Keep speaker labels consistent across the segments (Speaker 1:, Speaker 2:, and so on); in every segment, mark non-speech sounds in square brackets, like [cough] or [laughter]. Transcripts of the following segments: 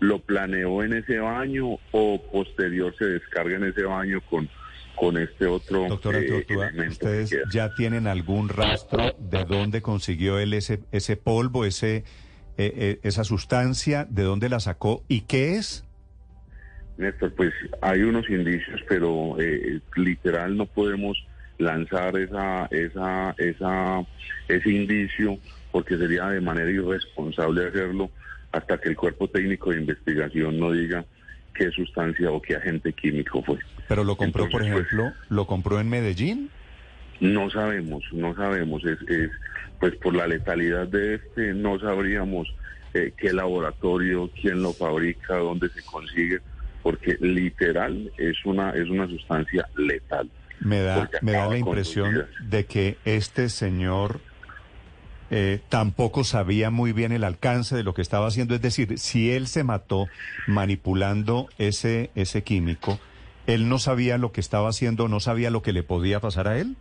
Speaker 1: lo planeó en ese baño o posterior se descarga en ese baño con, con este otro
Speaker 2: Doctora
Speaker 1: eh,
Speaker 2: Tortuga, ¿ustedes
Speaker 1: que
Speaker 2: ya tienen algún rastro de dónde consiguió él ese, ese polvo, ese, eh, eh, esa sustancia, de dónde la sacó y qué es?
Speaker 1: Néstor, pues hay unos indicios, pero eh, literal no podemos lanzar esa, esa, esa, ese indicio porque sería de manera irresponsable hacerlo hasta que el cuerpo técnico de investigación no diga qué sustancia o qué agente químico fue.
Speaker 2: Pero lo compró, por
Speaker 1: pues,
Speaker 2: ejemplo, lo compró en Medellín.
Speaker 1: No sabemos, no sabemos. Es, es pues por la letalidad de este no sabríamos eh, qué laboratorio, quién lo fabrica, dónde se consigue, porque literal es una es una sustancia letal.
Speaker 2: Me da, me da la impresión de que este señor eh, tampoco sabía muy bien el alcance de lo que estaba haciendo. Es decir, si él se mató manipulando ese, ese químico, él no sabía lo que estaba haciendo, no sabía lo que le podía pasar a él.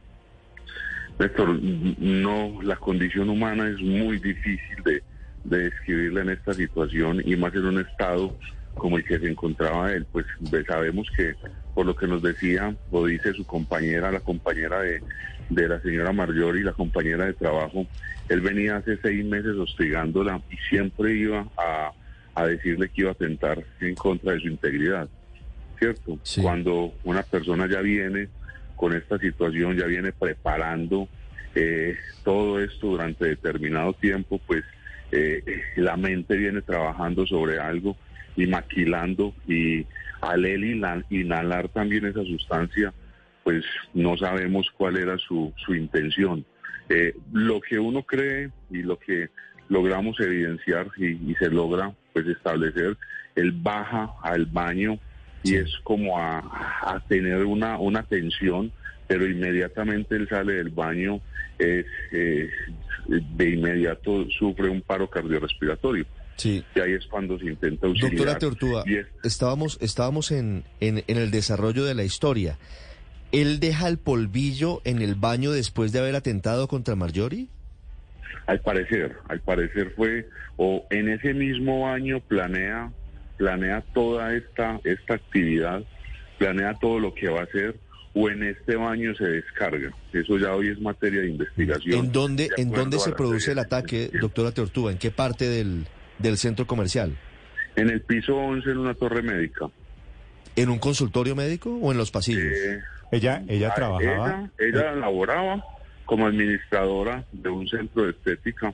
Speaker 1: Néstor, no, la condición humana es muy difícil de, de describirla en esta situación y más en un estado como el que se encontraba él. Pues sabemos que por lo que nos decía o dice su compañera, la compañera de, de la señora Marjorie, la compañera de trabajo, él venía hace seis meses hostigándola y siempre iba a, a decirle que iba a atentar en contra de su integridad. ¿Cierto?
Speaker 3: Sí.
Speaker 1: Cuando una persona ya viene con esta situación, ya viene preparando eh, todo esto durante determinado tiempo, pues eh, la mente viene trabajando sobre algo y maquilando y al él inha- inhalar también esa sustancia, pues no sabemos cuál era su, su intención. Eh, lo que uno cree y lo que logramos evidenciar y, y se logra pues establecer, él baja al baño y es como a, a tener una, una tensión, pero inmediatamente él sale del baño, es, eh, de inmediato sufre un paro cardiorrespiratorio.
Speaker 3: Sí.
Speaker 1: Y ahí es cuando se intenta auxiliar.
Speaker 3: Doctora Tortuga,
Speaker 1: es-
Speaker 3: estábamos, estábamos en, en, en el desarrollo de la historia. ¿Él deja el polvillo en el baño después de haber atentado contra Marjorie?
Speaker 1: Al parecer, al parecer fue, o en ese mismo año planea, planea toda esta, esta actividad, planea todo lo que va a hacer, o en este baño se descarga. Eso ya hoy es materia de investigación.
Speaker 3: ¿En dónde,
Speaker 1: de
Speaker 3: en dónde se produce el ataque, doctora Tortuga? ¿En qué parte del, del centro comercial?
Speaker 1: En el piso 11 en una torre médica.
Speaker 3: ¿En un consultorio médico o en los pasillos?
Speaker 1: Eh,
Speaker 2: Ella, ella
Speaker 1: a-
Speaker 2: trabajaba.
Speaker 1: Ella, ella laboraba como administradora de un centro de estética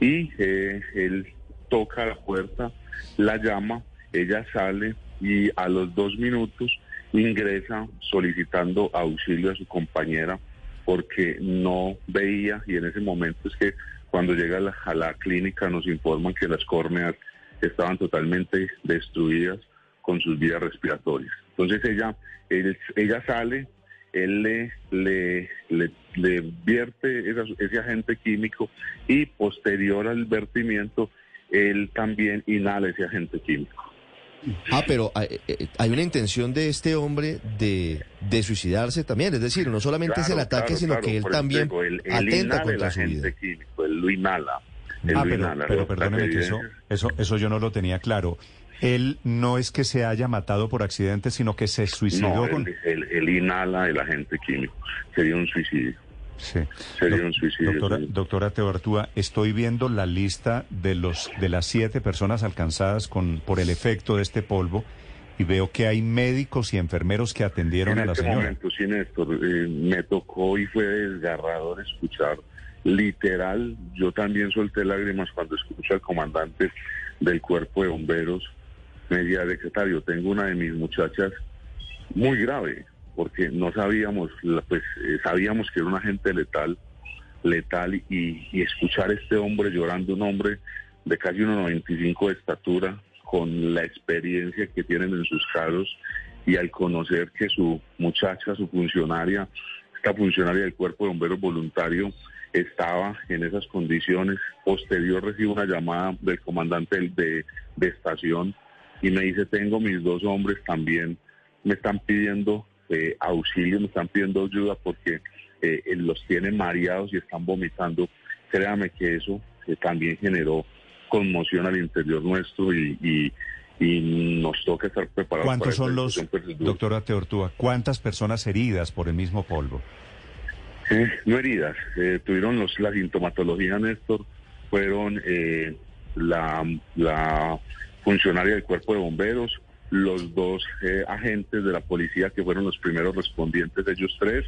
Speaker 1: y eh, él toca la puerta, la llama, ella sale y a los dos minutos ingresa solicitando auxilio a su compañera porque no veía y en ese momento es que cuando llega a la, a la clínica nos informan que las córneas estaban totalmente destruidas con sus vías respiratorias. Entonces ella, él- ella sale, él le, le, le, le vierte esa- ese agente químico y posterior al vertimiento, él también inhala ese agente químico.
Speaker 3: Ah, pero hay, eh, hay una intención de este hombre de, de suicidarse también. Es decir, no solamente es el ataque,
Speaker 1: claro,
Speaker 3: sino
Speaker 1: claro,
Speaker 3: que él también
Speaker 1: digo, él- él
Speaker 3: atenta
Speaker 1: el
Speaker 3: contra su
Speaker 1: agente
Speaker 3: vida.
Speaker 1: químico, él lo inhala. él
Speaker 2: Ah, pero, perdóneme que eso, eso, eso yo no lo tenía claro. Él no es que se haya matado por accidente, sino que se suicidó
Speaker 1: No,
Speaker 2: con...
Speaker 1: él, él- él inhala el agente químico. Sería un suicidio.
Speaker 2: Sí.
Speaker 1: Sería un suicidio,
Speaker 2: Doctora,
Speaker 1: sí.
Speaker 2: doctora Teobartúa, estoy viendo la lista de los de las siete personas alcanzadas con por el efecto de este polvo y veo que hay médicos y enfermeros que atendieron
Speaker 1: en
Speaker 2: a la
Speaker 1: este
Speaker 2: señora.
Speaker 1: momento, sí, Néstor, eh, me tocó y fue desgarrador escuchar. Literal, yo también solté lágrimas cuando escucho al comandante del cuerpo de bomberos. Me decía, secretario, tengo una de mis muchachas muy grave, porque no sabíamos, pues eh, sabíamos que era un agente letal, letal y, escuchar a este hombre llorando, un hombre de casi 1,95 de estatura, con la experiencia que tienen en sus casos y al conocer que su muchacha, su funcionaria, esta funcionaria del cuerpo de bomberos voluntario estaba en esas condiciones. Posterior recibo una llamada del comandante de, de estación y me dice, tengo mis dos hombres también, me están pidiendo eh, auxilio, me están pidiendo ayuda porque eh, eh, los tienen mareados y están vomitando. Créame que eso eh, también generó conmoción al interior nuestro y, y- y nos toca estar preparados. para
Speaker 2: ¿Cuántos son los,
Speaker 1: pues,
Speaker 2: doctora Teortúa, cuántas personas heridas por el mismo polvo?
Speaker 1: Eh, no heridas, eh, tuvieron los, la sintomatología, Néstor, fueron eh, la, la funcionaria del cuerpo de bomberos, los dos eh, agentes de la policía que fueron los primeros respondientes, ellos tres,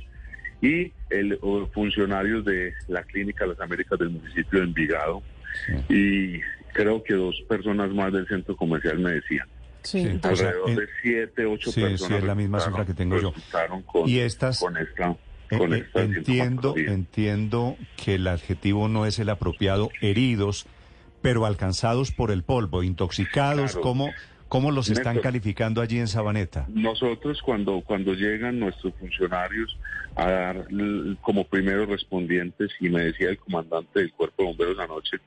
Speaker 1: y el funcionarios de la Clínica Las Américas del municipio de Envigado. Y creo que dos personas más del centro comercial me decían.
Speaker 2: Sí.
Speaker 4: Sí,
Speaker 2: O sea,
Speaker 1: Alrededor
Speaker 2: en-
Speaker 1: de siete, ocho
Speaker 2: sí,
Speaker 1: personas.
Speaker 2: sí, es la misma cifra que tengo yo.
Speaker 1: Con,
Speaker 2: Y estas-
Speaker 1: con esta,
Speaker 2: Eh,
Speaker 1: con
Speaker 2: eh,
Speaker 1: esta
Speaker 2: entiendo, entiendo que el adjetivo no es el apropiado, heridos, pero alcanzados por el polvo, intoxicados,
Speaker 1: Claro.
Speaker 2: ¿cómo, cómo los están calificando allí en Sabaneta?
Speaker 1: Nosotros cuando, cuando llegan nuestros funcionarios a dar como primeros respondientes, y me decía el comandante del cuerpo de bomberos anoche,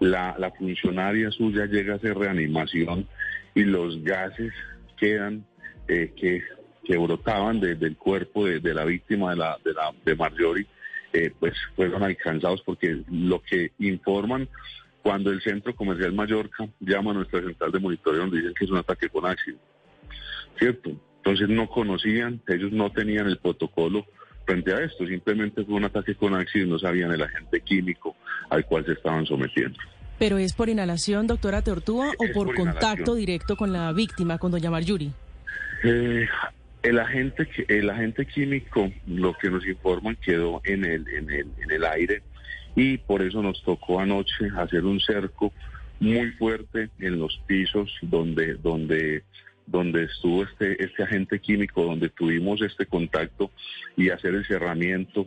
Speaker 1: la, la funcionaria suya llega a hacer reanimación y los gases quedan eh, que, que brotaban de- del cuerpo de, de la víctima de, la, de, la, de Marjorie, eh, pues fueron alcanzados porque lo que informan cuando el Centro Comercial Mallorca llama a nuestra central de monitoreo donde dicen que es un ataque con ácido. ¿cierto? Entonces no conocían, ellos no tenían el protocolo frente a esto, simplemente fue un ataque con ácido y no sabían el agente químico al cual se estaban sometiendo.
Speaker 4: ¿Pero es por inhalación, doctora Teortúa, o por,
Speaker 1: por
Speaker 4: contacto directo con la víctima, con doña Marjorie?
Speaker 1: Eh, el agente el agente químico, lo que nos informan, quedó en el, en el, en el aire y por eso nos tocó anoche hacer un cerco muy fuerte en los pisos donde, donde, donde estuvo este, este agente químico, donde tuvimos este contacto y hacer el cerramiento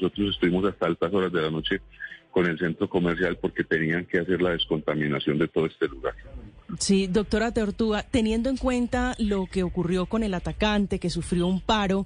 Speaker 1: Nosotros estuvimos hasta altas horas de la noche con el centro comercial porque tenían que hacer la descontaminación de todo este lugar.
Speaker 4: Sí, doctora Teortúa, teniendo en cuenta lo que ocurrió con el atacante que sufrió un paro,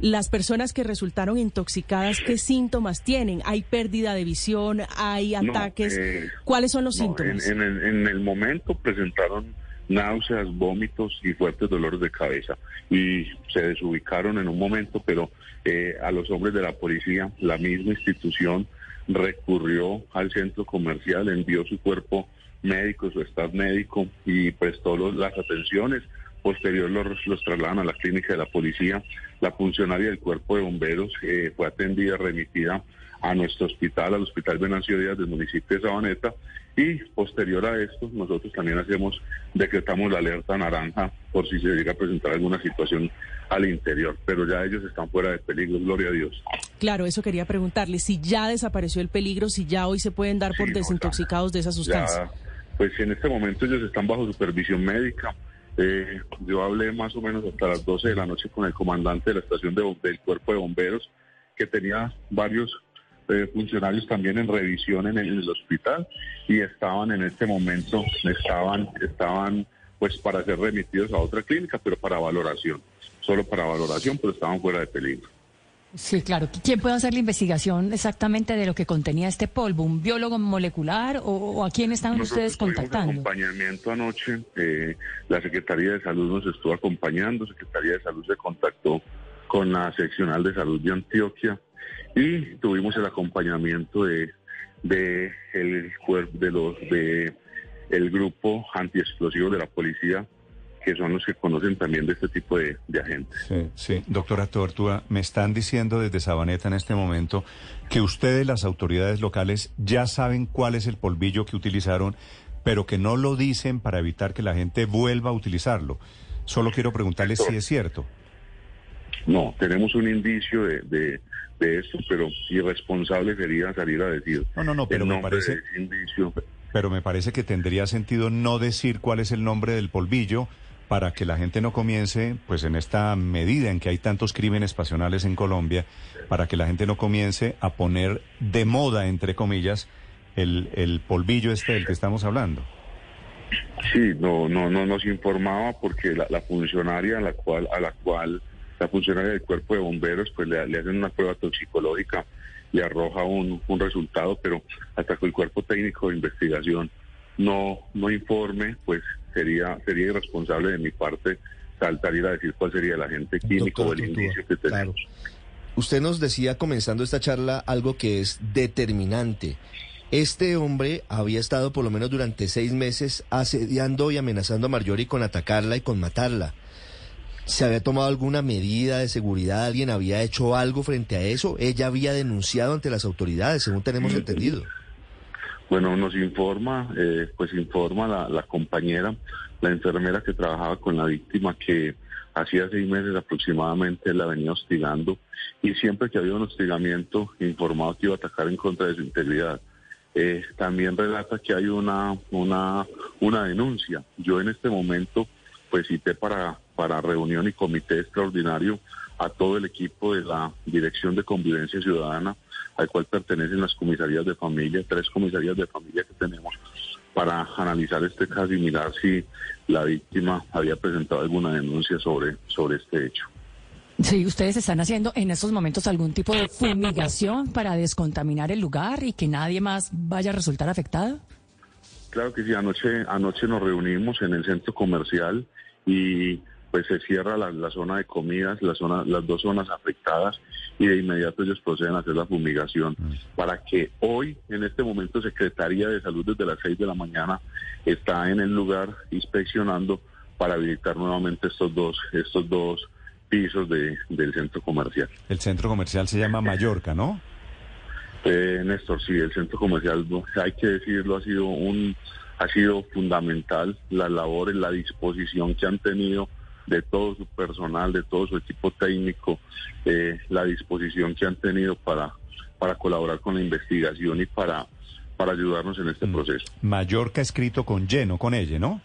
Speaker 4: las personas que resultaron intoxicadas, ¿qué síntomas tienen? ¿Hay pérdida de visión? ¿Hay
Speaker 1: No,
Speaker 4: ataques?
Speaker 1: eh,
Speaker 4: ¿Cuáles son los
Speaker 1: no,
Speaker 4: síntomas?
Speaker 1: En, en el, en el momento presentaron náuseas, vómitos y fuertes dolores de cabeza y se desubicaron en un momento, pero eh, a los hombres de la policía, la misma institución recurrió al centro comercial, envió su cuerpo médico, su staff médico y prestó las atenciones. Posterior los, los trasladan a la clínica de la policía. La funcionaria del cuerpo de bomberos eh, fue atendida, remitida a nuestro hospital, al Hospital Venancio Díaz del municipio de Sabaneta. Y posterior a esto, nosotros también hacemos, decretamos la alerta naranja por si se llega a presentar alguna situación al interior. Pero ya ellos están fuera de peligro, gloria a Dios.
Speaker 4: Claro, eso quería preguntarle, si ya desapareció el peligro, si ya hoy se pueden dar por
Speaker 1: Sí,
Speaker 4: desintoxicados de esa sustancia.
Speaker 1: Ya, pues en este momento ellos están bajo supervisión médica. Eh, yo hablé más o menos hasta las 12 de la noche con el comandante de la estación de, del cuerpo de bomberos, que tenía varios eh, funcionarios también en revisión en el, en el hospital y estaban en este momento, estaban, estaban pues para ser remitidos a otra clínica, pero para valoración, solo para valoración, pero estaban fuera de peligro.
Speaker 5: Sí, claro. ¿Quién puede hacer la investigación exactamente de lo que contenía este polvo? ¿Un biólogo molecular o, o a quién están
Speaker 1: Nosotros
Speaker 5: ustedes contactando?
Speaker 1: acompañamiento anoche, eh, la Secretaría de Salud nos estuvo acompañando, Secretaría de Salud se contactó con la seccional de salud de Antioquia y tuvimos el acompañamiento de, de el cuer- de los de el grupo antiexplosivo de la policía que son los que conocen también de este tipo de, agentes.
Speaker 2: Sí. Doctora Tortua, me están diciendo desde Sabaneta en este momento que ustedes, las autoridades locales, ya saben cuál es el polvillo que utilizaron, pero que no lo dicen para evitar que la gente vuelva a utilizarlo. Solo quiero preguntarles si es cierto.
Speaker 1: No, tenemos un indicio de, de, de esto, pero irresponsable sería salir a decir
Speaker 2: No, no, no, pero me parece-
Speaker 1: indicio.
Speaker 2: Pero me parece que tendría sentido no decir cuál es el nombre del polvillo para que la gente no comience, pues en esta medida en que hay tantos crímenes pasionales en Colombia, para que la gente no comience a poner de moda, entre comillas, el, el polvillo este del que estamos hablando.
Speaker 1: Sí, no, no, no nos informaba porque la, la funcionaria a la cual, a la cual, la funcionaria del cuerpo de bomberos, pues le, le hacen una prueba toxicológica, le arroja un, un resultado, pero hasta que el cuerpo técnico de investigación no, no informe, pues sería, sería irresponsable de mi parte saltar y ir a decir cuál sería el agente químico o el
Speaker 3: Tortua,
Speaker 1: indicio que tenemos.
Speaker 3: Usted nos decía comenzando esta charla algo que es determinante. Este hombre había estado por lo menos durante seis meses asediando y amenazando a Marjorie con atacarla y con matarla. ¿Se había tomado alguna medida de seguridad? ¿Alguien había hecho algo frente a eso? Ella había denunciado ante las autoridades, según tenemos entendido.
Speaker 1: Bueno, nos informa, eh, pues informa la, la compañera, la enfermera que trabajaba con la víctima que hacía seis meses aproximadamente la venía hostigando y siempre que había un hostigamiento informaba que iba a atacar en contra de su integridad. Eh, también relata que hay una, una, una denuncia. Yo en este momento pues cité para, para reunión y comité extraordinario a todo el equipo de la Dirección de Convivencia Ciudadana, al cual pertenecen las comisarías de familia, tres comisarías de familia que tenemos, para analizar este caso y mirar si la víctima había presentado alguna denuncia sobre, sobre este hecho.
Speaker 5: Sí, ustedes están haciendo en estos momentos algún tipo de fumigación para descontaminar el lugar y que nadie más vaya a resultar afectado.
Speaker 1: Claro que sí, anoche, anoche nos reunimos en el centro comercial y pues se cierra la, la zona de comidas, la zona, las dos zonas afectadas y de inmediato ellos proceden a hacer la fumigación para que hoy, en este momento, Secretaría de Salud desde las 6 de la mañana está en el lugar inspeccionando para habilitar nuevamente estos dos, estos dos pisos de, del centro comercial.
Speaker 2: El centro comercial se llama Mallorca, ¿no?
Speaker 1: Eh, Néstor, sí, el centro comercial, hay que decirlo, ha sido un, ha sido fundamental las labores, la disposición que han tenido de todo su personal, de todo su equipo técnico, eh, la disposición que han tenido para, para colaborar con la investigación y para, para ayudarnos en este proceso.
Speaker 2: Mallorca escrito con Y, no con ella, ¿no?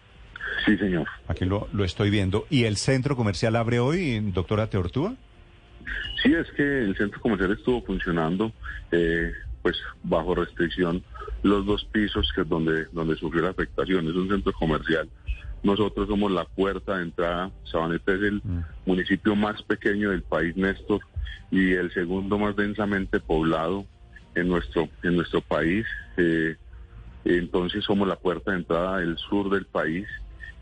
Speaker 1: Sí, señor.
Speaker 2: Aquí lo, lo estoy viendo. ¿Y el centro comercial abre hoy, doctora Teortúa?
Speaker 1: Sí, es que el centro comercial estuvo funcionando, eh, pues bajo restricción, los dos pisos que es donde, donde sufrió la afectación. Es un centro comercial. Nosotros somos la puerta de entrada. Sabaneta es el municipio más pequeño del país, Néstor, y el segundo más densamente poblado en nuestro, en nuestro país. Eh, entonces somos la puerta de entrada del sur del país.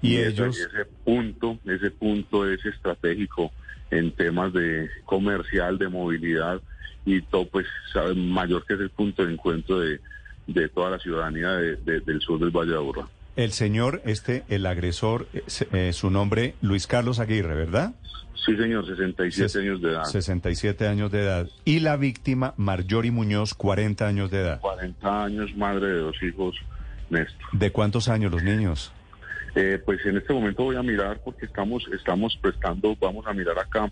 Speaker 2: Y
Speaker 1: ese-
Speaker 2: ellos-
Speaker 1: ese punto, ese punto es estratégico en temas de comercial, de movilidad y todo, pues sabe, mayor que es el punto de encuentro de, de toda la ciudadanía de- de- del sur del Valle de Aburrá.
Speaker 2: El señor, este, el agresor, eh, se- eh, su nombre, Luis Carlos Aguirre, ¿verdad?
Speaker 1: Sí, señor, 67
Speaker 2: Ses-
Speaker 1: años de edad.
Speaker 2: 67 años de edad. Y la víctima, Marjorie Muñoz, 40 años de edad.
Speaker 1: 40 años, madre de dos hijos, Néstor.
Speaker 2: ¿De cuántos años los niños?
Speaker 1: Eh, pues en este momento voy a mirar porque estamos estamos prestando, vamos a mirar acá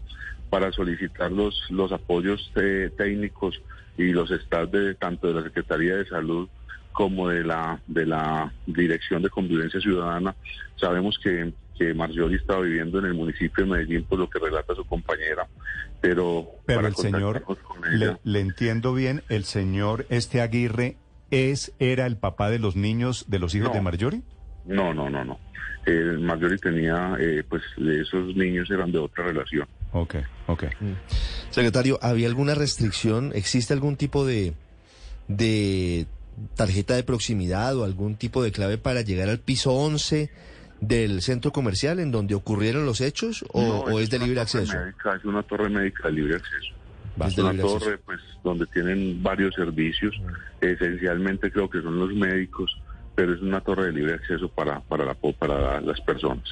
Speaker 1: para solicitar los los apoyos eh, técnicos y los staff de tanto de la Secretaría de Salud como de la de la Dirección de Convivencia Ciudadana. Sabemos que que Marjorie está viviendo en el municipio de Medellín por lo que relata su compañera, pero
Speaker 2: Pero
Speaker 1: para
Speaker 2: el señor,
Speaker 1: contactarnos con ella-
Speaker 2: le, le entiendo bien, el señor, este Aguirre, es, era el papá de los niños, de los hijos
Speaker 1: No.
Speaker 2: de Marjorie?
Speaker 1: No, no, no, no. Eh, Marjorie tenía, eh, pues esos niños eran de otra relación.
Speaker 2: Ok, ok.
Speaker 3: Secretario, ¿había alguna restricción? ¿Existe algún tipo de, de tarjeta de proximidad o algún tipo de clave para llegar al piso 11 del centro comercial en donde ocurrieron los hechos o,
Speaker 1: No,
Speaker 3: o es de libre acceso?
Speaker 1: médica, es una torre médica de libre acceso.
Speaker 3: Es
Speaker 1: Es
Speaker 3: de
Speaker 1: una
Speaker 3: acceso.
Speaker 1: torre pues donde tienen varios servicios, esencialmente creo que son los médicos, pero es una torre de libre acceso para para la, para las personas.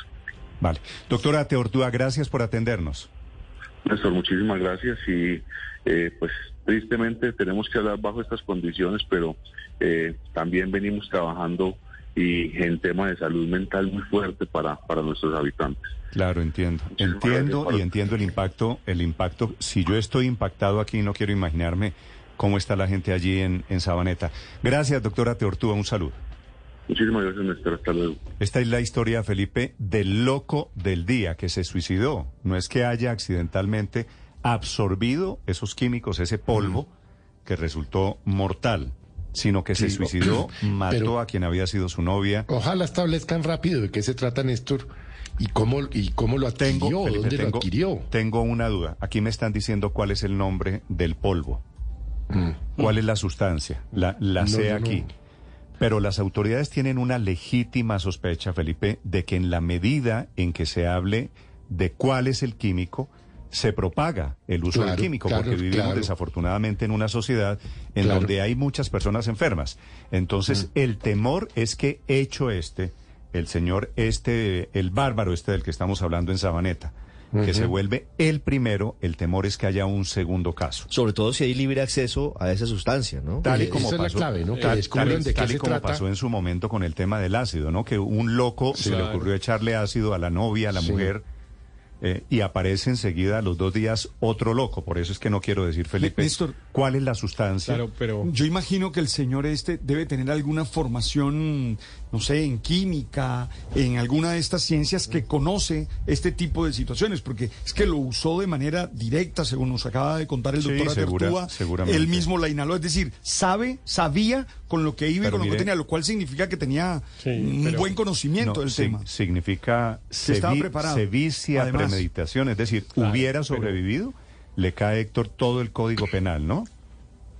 Speaker 2: Vale. Doctora Teortúa, gracias por atendernos.
Speaker 1: Néstor, muchísimas gracias y eh, pues tristemente tenemos que hablar bajo estas condiciones, pero eh, también venimos trabajando y en tema de salud mental muy fuerte para, para nuestros habitantes.
Speaker 2: Claro, entiendo.
Speaker 1: Muchísimas
Speaker 2: entiendo y entiendo el impacto, el impacto. Si yo estoy impactado aquí, no quiero imaginarme cómo está la gente allí en, en Sabaneta. Gracias, doctora Teortúa, un saludo.
Speaker 1: Muchísimas gracias, Néstor. Hasta luego.
Speaker 2: Esta es la historia, Felipe, del loco del día que se suicidó. No es que haya accidentalmente absorbido esos químicos, ese polvo, que resultó mortal, sino que se
Speaker 6: Sí,
Speaker 2: suicidó, [clears throat] mató
Speaker 6: pero-
Speaker 2: a quien había sido su novia.
Speaker 6: Ojalá establezcan rápido de qué se trata, Néstor, y cómo, y cómo lo adquirió,
Speaker 2: Tengo, Felipe,
Speaker 6: dónde lo
Speaker 2: tengo-
Speaker 6: adquirió.
Speaker 2: tengo una duda. Aquí me están diciendo cuál es el nombre del polvo. ¿Cuál es la sustancia? La, la
Speaker 6: No,
Speaker 2: sé
Speaker 6: no, no.
Speaker 2: Pero las autoridades tienen una legítima sospecha, Felipe, de que en la medida en que se hable de cuál es el químico, se propaga el uso del químico,
Speaker 6: claro,
Speaker 2: porque vivimos
Speaker 6: claro.
Speaker 2: desafortunadamente en una sociedad en donde hay muchas personas enfermas. Entonces, el temor es que hecho este, el señor este, el bárbaro este del que estamos hablando en Sabaneta, que se vuelve el primero, el temor es que haya un segundo caso.
Speaker 3: Sobre todo si hay libre acceso a esa sustancia, ¿no?
Speaker 2: Tal y
Speaker 6: Esa
Speaker 2: como
Speaker 6: es la
Speaker 2: pasó,
Speaker 6: clave, ¿no? Que
Speaker 2: tal-
Speaker 6: descubran
Speaker 2: tal-
Speaker 6: de qué
Speaker 2: tal y
Speaker 6: se
Speaker 2: como
Speaker 6: trata.
Speaker 2: pasó en su momento con el tema del ácido, ¿no? Que un loco se le ocurrió echarle ácido a la novia, a la
Speaker 6: Sí.
Speaker 2: mujer, eh, y aparece enseguida a los dos días otro loco. Por eso es que no quiero decir, Felipe,
Speaker 7: Néstor.
Speaker 2: cuál es la sustancia.
Speaker 7: Claro, pero yo imagino que el señor este debe tener alguna formación, no sé, en química, en alguna de estas ciencias que conoce este tipo de situaciones, porque es que lo usó de manera directa, según nos acaba de contar el
Speaker 2: Sí,
Speaker 7: doctor
Speaker 2: segura-
Speaker 7: Atertúa. Él mismo la inhaló, es decir, sabe, sabía con lo que iba y con lo que tenía, lo cual significa que tenía un buen conocimiento
Speaker 2: No,
Speaker 7: del
Speaker 2: sig-
Speaker 7: tema.
Speaker 2: Significa
Speaker 7: estaba
Speaker 2: sevi-
Speaker 7: preparado.
Speaker 2: sevicia
Speaker 7: Además.
Speaker 2: premeditación, es decir, hubiera sobrevivido, le cae Héctor todo el código penal, ¿no?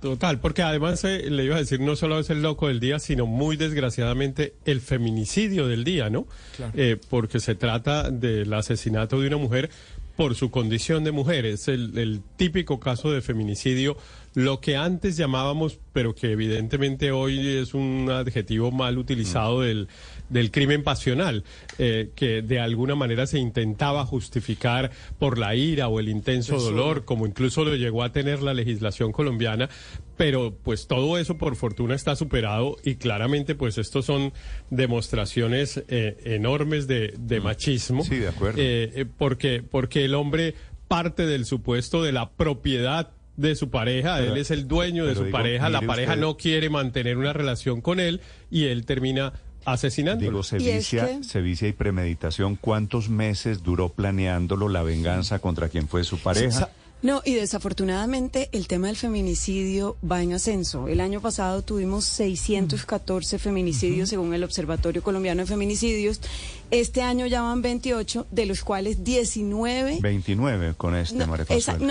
Speaker 8: Total, porque además eh, le iba a decir, no solo es el loco del día, sino muy desgraciadamente el feminicidio del día, ¿no?
Speaker 7: Claro.
Speaker 8: Eh, porque se trata del asesinato de una mujer por su condición de mujer. Es el, el típico caso de feminicidio, lo que antes llamábamos, pero que evidentemente hoy es un adjetivo mal utilizado del, del crimen pasional, eh, que de alguna manera se intentaba justificar por la ira o el intenso dolor, como incluso lo llegó a tener la legislación colombiana, pero pues todo eso por fortuna está superado y claramente pues estos son demostraciones eh, enormes de, de machismo.
Speaker 2: Sí, de acuerdo.
Speaker 8: Eh, porque, porque el hombre parte del supuesto de la propiedad de su pareja,
Speaker 2: Pero-
Speaker 8: él es el dueño de su
Speaker 2: digo,
Speaker 8: pareja, la pareja
Speaker 2: usted-
Speaker 8: no quiere mantener una relación con él y él termina asesinándolo.
Speaker 2: Digo, sevicia, sevicia y premeditación, ¿cuántos meses duró planeándolo la venganza contra quien fue su pareja?
Speaker 9: No, y desafortunadamente el tema del feminicidio va en ascenso. El año pasado tuvimos 614 feminicidios según el Observatorio Colombiano de Feminicidios. Este año ya van 28, de los cuales 19...
Speaker 2: 29 con este,
Speaker 9: No,
Speaker 2: María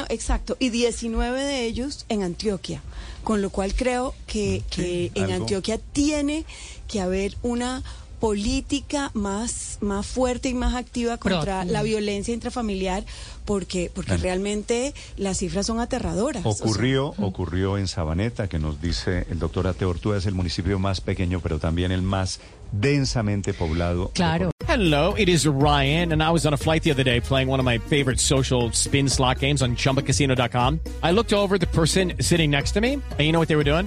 Speaker 9: exacto, y 19 de ellos en Antioquia, con lo cual creo que, que en. Antioquia tiene que haber una política más, más fuerte y más activa contra
Speaker 5: Proactiva.
Speaker 9: la violencia intrafamiliar porque, porque
Speaker 2: Bueno.
Speaker 9: realmente las cifras son aterradoras. o sea,
Speaker 2: Ocurrió, ocurrió en Sabaneta, que nos dice el doctor Ateo Ortúa, es el municipio más pequeño, pero también el más densamente poblado.
Speaker 5: Claro.
Speaker 10: Hello, it is Ryan, and I was on a flight the other day playing one of my favorite social spin slot games on chumbacasino.com. I looked over at the person sitting next to me, and you know what they were doing?